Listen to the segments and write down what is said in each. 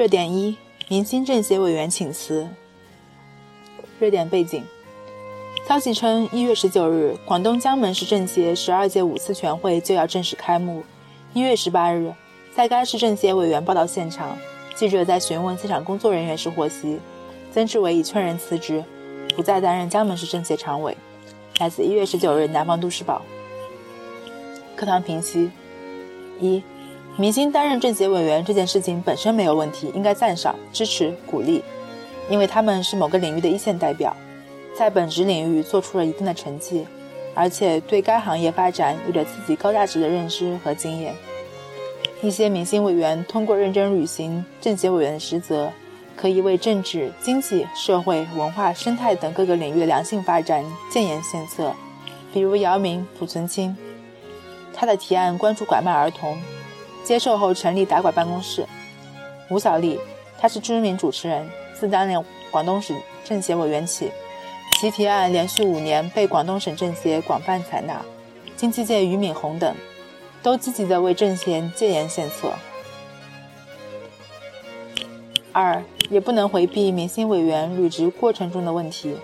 热点一：明星政协委员请辞。热点背景：消息称，一月十九日，广东江门市政协十二届五次全会就要正式开幕。一月十八日，在该市政协委员报到现场，记者在询问现场工作人员时获悉，曾志伟已确认辞职，不再担任江门市政协常委。来自一月十九日《南方都市报》。课堂评析：一、明星担任政协委员这件事情本身没有问题，应该赞赏、支持、鼓励，因为他们是某个领域的一线代表，在本职领域做出了一定的成绩，而且对该行业发展有着自己高价值的认知和经验。一些明星委员通过认真履行政协委员的职责。可以为政治、经济、社会、文化、生态等各个领域的良性发展建言献策。比如姚明、濮存昕，他的提案关注拐卖儿童，接受后成立打拐办公室；吴小莉，她是知名主持人，自担任广东省政协委员起，其提案连续五年被广东省政协广泛采纳。经济界俞敏洪等，都积极地为政协建言献策。二。也不能回避明星委员履职过程中的问题。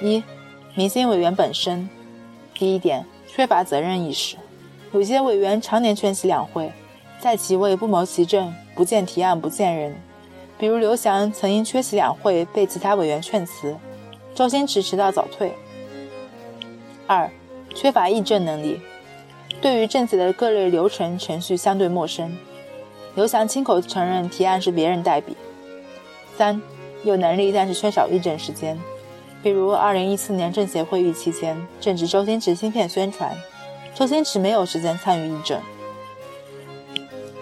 一、明星委员本身，第一点，缺乏责任意识。有些委员常年缺席两会，在其位不谋其政，不见提案不见人。比如刘翔曾因缺席两会被其他委员劝辞，周星驰迟到早退。二、缺乏议政能力，对于政协的各类流程程序相对陌生。刘翔亲口承认提案是别人代笔。三有能力，但是缺少议政时间。比如，二零一四年政协会议期间，正值周星驰新片宣传，周星驰没有时间参与议政。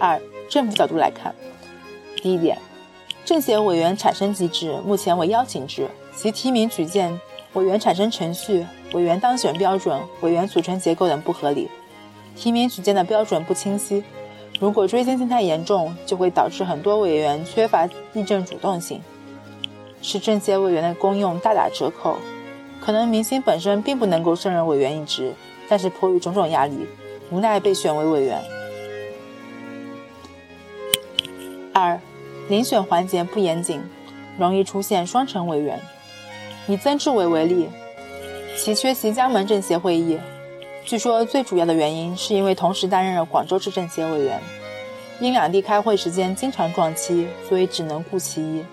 二政府角度来看，第一点，政协委员产生机制目前为邀请制，其提名举荐、委员产生程序、委员当选标准、委员组成结构等不合理，提名举荐的标准不清晰。如果追星性太严重，就会导致很多委员缺乏议政主动性，使政协委员的功用大打折扣。可能明星本身并不能够胜任委员一职，但是迫于种种压力，无奈被选为委员。二，遴选环节不严谨，容易出现双重委员。以曾志伟为例，其缺席江门政协会议。据说最主要的原因是因为同时担任了广州市政协委员，因两地开会时间经常撞期，所以只能顾其一。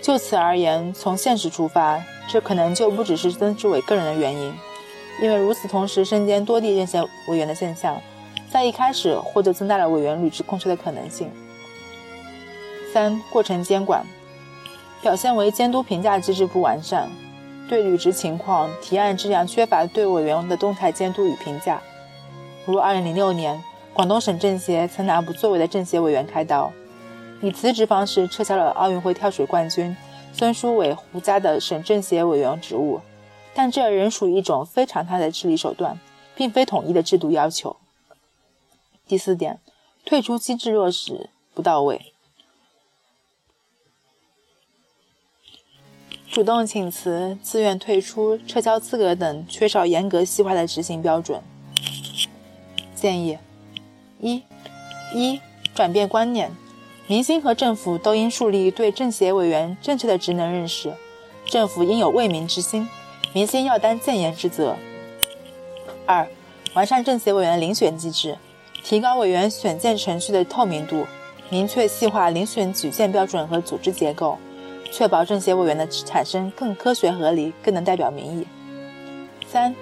就此而言，从现实出发，这可能就不只是曾志伟个人的原因，因为如此同时身兼多地政协委员的现象，在一开始或者增大了委员履职空缺的可能性。三、过程监管表现为监督评价机制不完善。对履职情况、提案质量缺乏对委员的动态监督与评价，如2006年，广东省政协曾拿不作为的政协委员开刀，以辞职方式撤销了奥运会跳水冠军孙书伟、胡佳的省政协委员职务，但这仍属于一种非常态的治理手段，并非统一的制度要求。第四点，退出机制落实不到位。主动请辞、自愿退出、撤销资格等，缺少严格细化的执行标准。建议：一、一转变观念，明星和政府都应树立对政协委员正确的职能认识，政府应有为民之心，明星要担建言之责。二、完善政协委员遴选机制，提高委员选荐程序的透明度，明确细化遴选举荐标准和组织结构。确保政协委员的产生更科学合理，更能代表民意。三、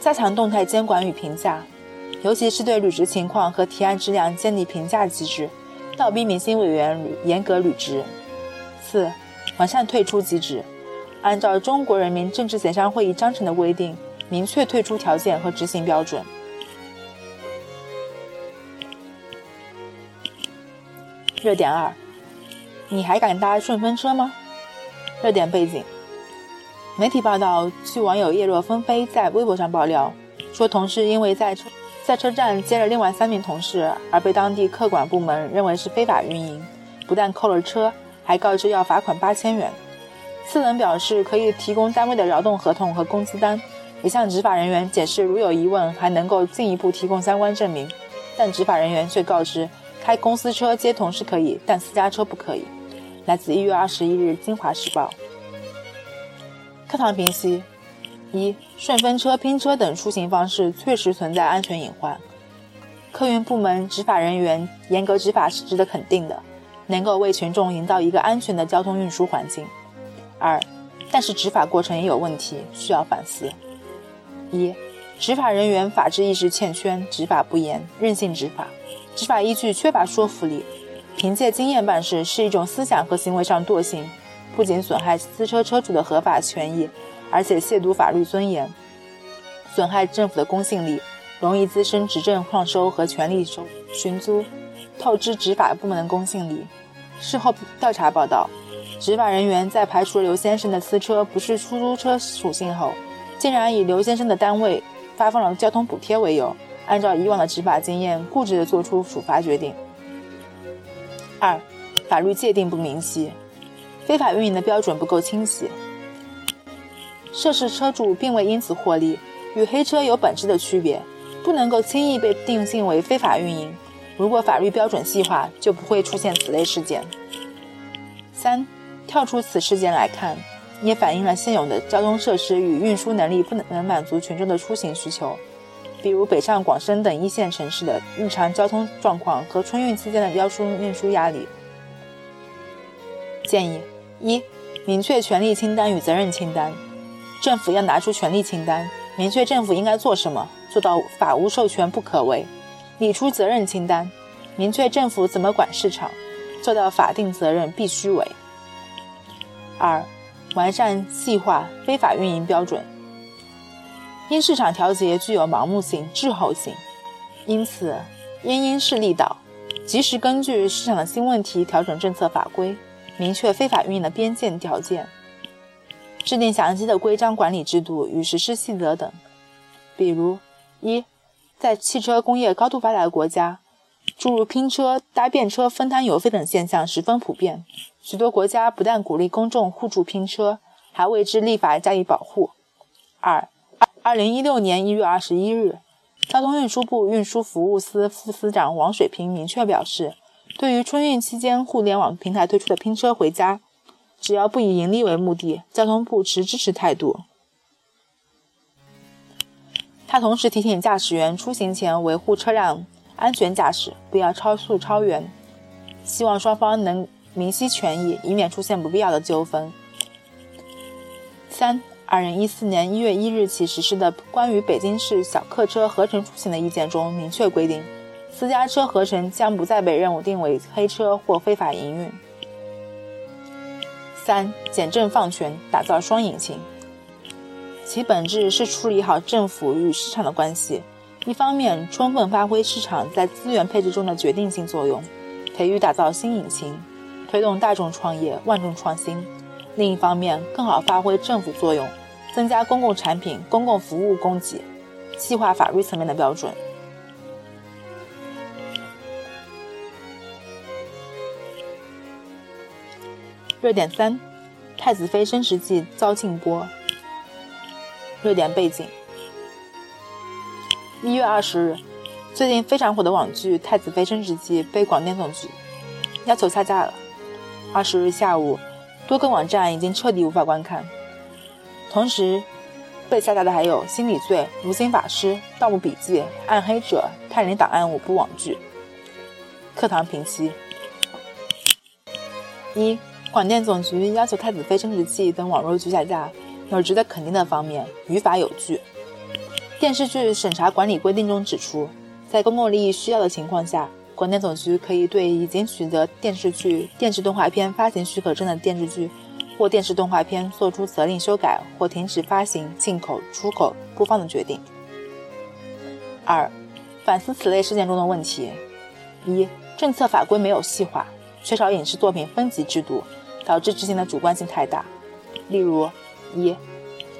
加强动态监管与评价，尤其是对履职情况和提案质量建立评价机制，倒逼明星委员严格履职。四、完善退出机制，按照中国人民政治协商会议章程的规定，明确退出条件和执行标准。热点二：你还敢搭顺风车吗？热点背景：媒体报道，据网友叶若纷飞在微博上爆料，说同事因为在车在车站接了另外三名同事，而被当地客管部门认为是非法运营，不但扣了车，还告知要罚款八千元。次人表示可以提供单位的劳动合同和工资单，也向执法人员解释如有疑问还能够进一步提供相关证明，但执法人员却告知开公司车接同事可以，但私家车不可以。来自一月二十一日《京华时报》。课堂评析：一、顺风车、拼车等出行方式确实存在安全隐患，客运部门执法人员严格执法是值得肯定的，能够为群众营造一个安全的交通运输环境。二、但是执法过程也有问题，需要反思。一、执法人员法治意识欠缺，执法不严，任性执法，执法依据缺乏说服力，凭借经验办事是一种思想和行为上惰性。不仅损害私车车主的合法权益，而且亵渎法律尊严，损害政府的公信力，容易滋生执政旷收和权力收寻租，透支执法部门的公信力。事后调查报道，执法人员在排除刘先生的私车不是出租车属性后，竟然以刘先生的单位发放了交通补贴为由，按照以往的执法经验，固执地做出处罚决定。二，法律界定不明晰。非法运营的标准不够清晰，涉事车主并未因此获利，与黑车有本质的区别，不能够轻易被定性为非法运营。如果法律标准细化，就不会出现此类事件。三，跳出此事件来看，也反映了现有的交通设施与运输能力不能满足群众的出行需求，比如北上广深等一线城市的日常交通状况和春运期间的交通运输压力。建议。一、明确权利清单与责任清单，政府要拿出权利清单，明确政府应该做什么，做到法无授权不可为；理出责任清单，明确政府怎么管市场，做到法定责任必须为。二、完善细化非法运营标准。因市场调节具有盲目性、滞后性，因此应因势利导，及时根据市场的新问题调整政策法规。明确非法运营的边界条件，制定详细的规章管理制度与实施细则等。比如，一，在汽车工业高度发达的国家，诸如拼车、搭便车分摊油费等现象十分普遍。许多国家不但鼓励公众互助拼车，还为之立法加以保护。二，二零一六年一月二十一日，交通运输部运输服务司副司长王水平明确表示。对于春运期间互联网平台推出的拼车回家，只要不以盈利为目的，交通部持支持态度。他同时提醒驾驶员出行前维护车辆安全驾驶，不要超速超员，希望双方能明晰权益，以免出现不必要的纠纷。三，二零一四年一月一日起实施的关于北京市小客车合乘出行的意见中明确规定。私家车合成将不再被任务定为黑车或非法营运。三、简政放权，打造双引擎，其本质是处理好政府与市场的关系。一方面，充分发挥市场在资源配置中的决定性作用，培育打造新引擎，推动大众创业、万众创新；另一方面，更好发挥政府作用，增加公共产品、公共服务供给，细化法律层面的标准。热点三：太子妃升职记遭禁播。热点背景：一月二十日，最近非常火的网剧《太子妃升职记》被广电总局要求下架了。二十日下午，多个网站已经彻底无法观看。同时，被下架的还有《心理罪》《无心法师》《盗墓笔记》《暗黑者》《探灵档案》五部网剧。课堂评析：一。广电总局要求《太子妃升职记》等网络剧下架，有值得肯定的方面，于法有据。电视剧审查管理规定中指出，在公共利益需要的情况下，广电总局可以对已经取得电视剧、电视动画片发行许可证的电视剧或电视动画片作出责令修改或停止发行、进口、出口、播放的决定。二、反思此类事件中的问题：一、政策法规没有细化，缺少影视作品分级制度。导致执行的主观性太大，例如：一、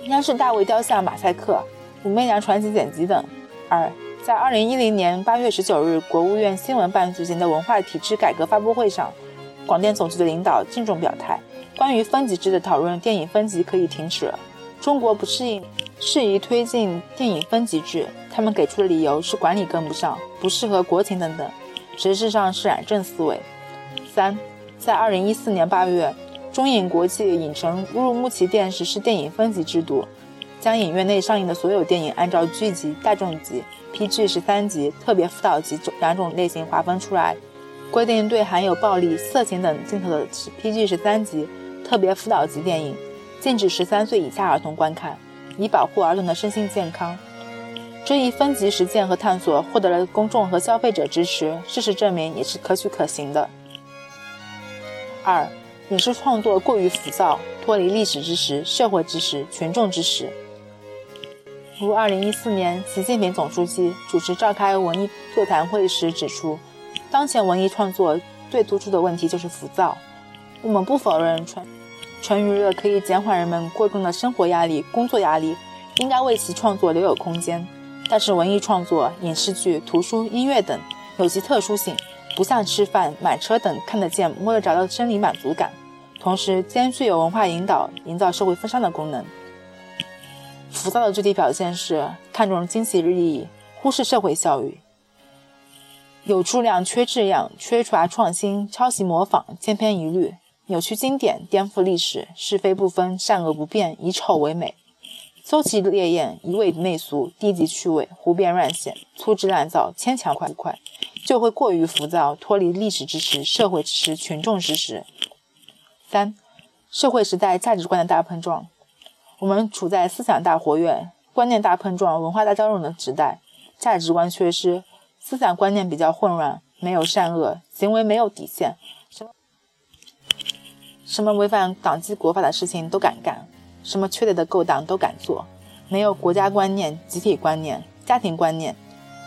央视大卫雕像马赛克、武媚娘传奇剪辑等；二、在二零一零年八月十九日国务院新闻办举行的文化体制改革发布会上，广电总局的领导郑重表态，关于分级制的讨论，电影分级可以停止了。中国不适应，适宜推进电影分级制，他们给出的理由是管理跟不上，不适合国情等等。实质上是染政思维。三，在二零一四年八月，中影国际影城乌鲁木齐店实施电影分级制度，将影院内上映的所有电影按照剧集、大众级、PG 十三级、特别辅导级两种类型划分出来，规定对含有暴力、色情等镜头的 PG 十三级、特别辅导级电影，禁止十三岁以下儿童观看，以保护儿童的身心健康。这一分级实践和探索获得了公众和消费者支持，事实证明也是可取可行的。二，影视创作过于浮躁，脱离历史知识、社会知识、群众知识。如二零一四年，习近平总书记主持召开文艺座谈会时指出，当前文艺创作最突出的问题就是浮躁。我们不否认纯纯娱乐可以减缓人们过重的生活压力、工作压力，应该为其创作留有空间。但是文艺创作、影视剧、图书、音乐等有其特殊性，不像吃饭、买车等看得见、摸得着的生理满足感，同时兼具有文化引导、营造社会风尚的功能。浮躁的具体表现是看重经济利益，忽视社会效益；有质量缺质量，缺乏创新，抄袭模仿，千篇一律，扭曲经典，颠覆历史，是非不分，善恶不辨，以丑为美。搜奇烈焰，一味媚俗，低级趣味，胡编乱写，粗制滥造，牵强快快，就会过于浮躁，脱离历史知识、社会知识、群众知识。三、社会时代价值观的大碰撞。我们处在思想大活跃、观念大碰撞、文化大交融的时代，价值观缺失，思想观念比较混乱，没有善恶，行为没有底线，什么什么违反党纪国法的事情都敢干。什么缺德的勾当都敢做，没有国家观念、集体观念、家庭观念，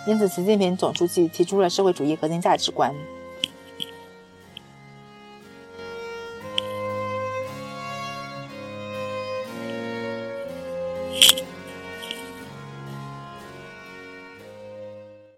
因此，习近平总书记提出了社会主义核心价值观。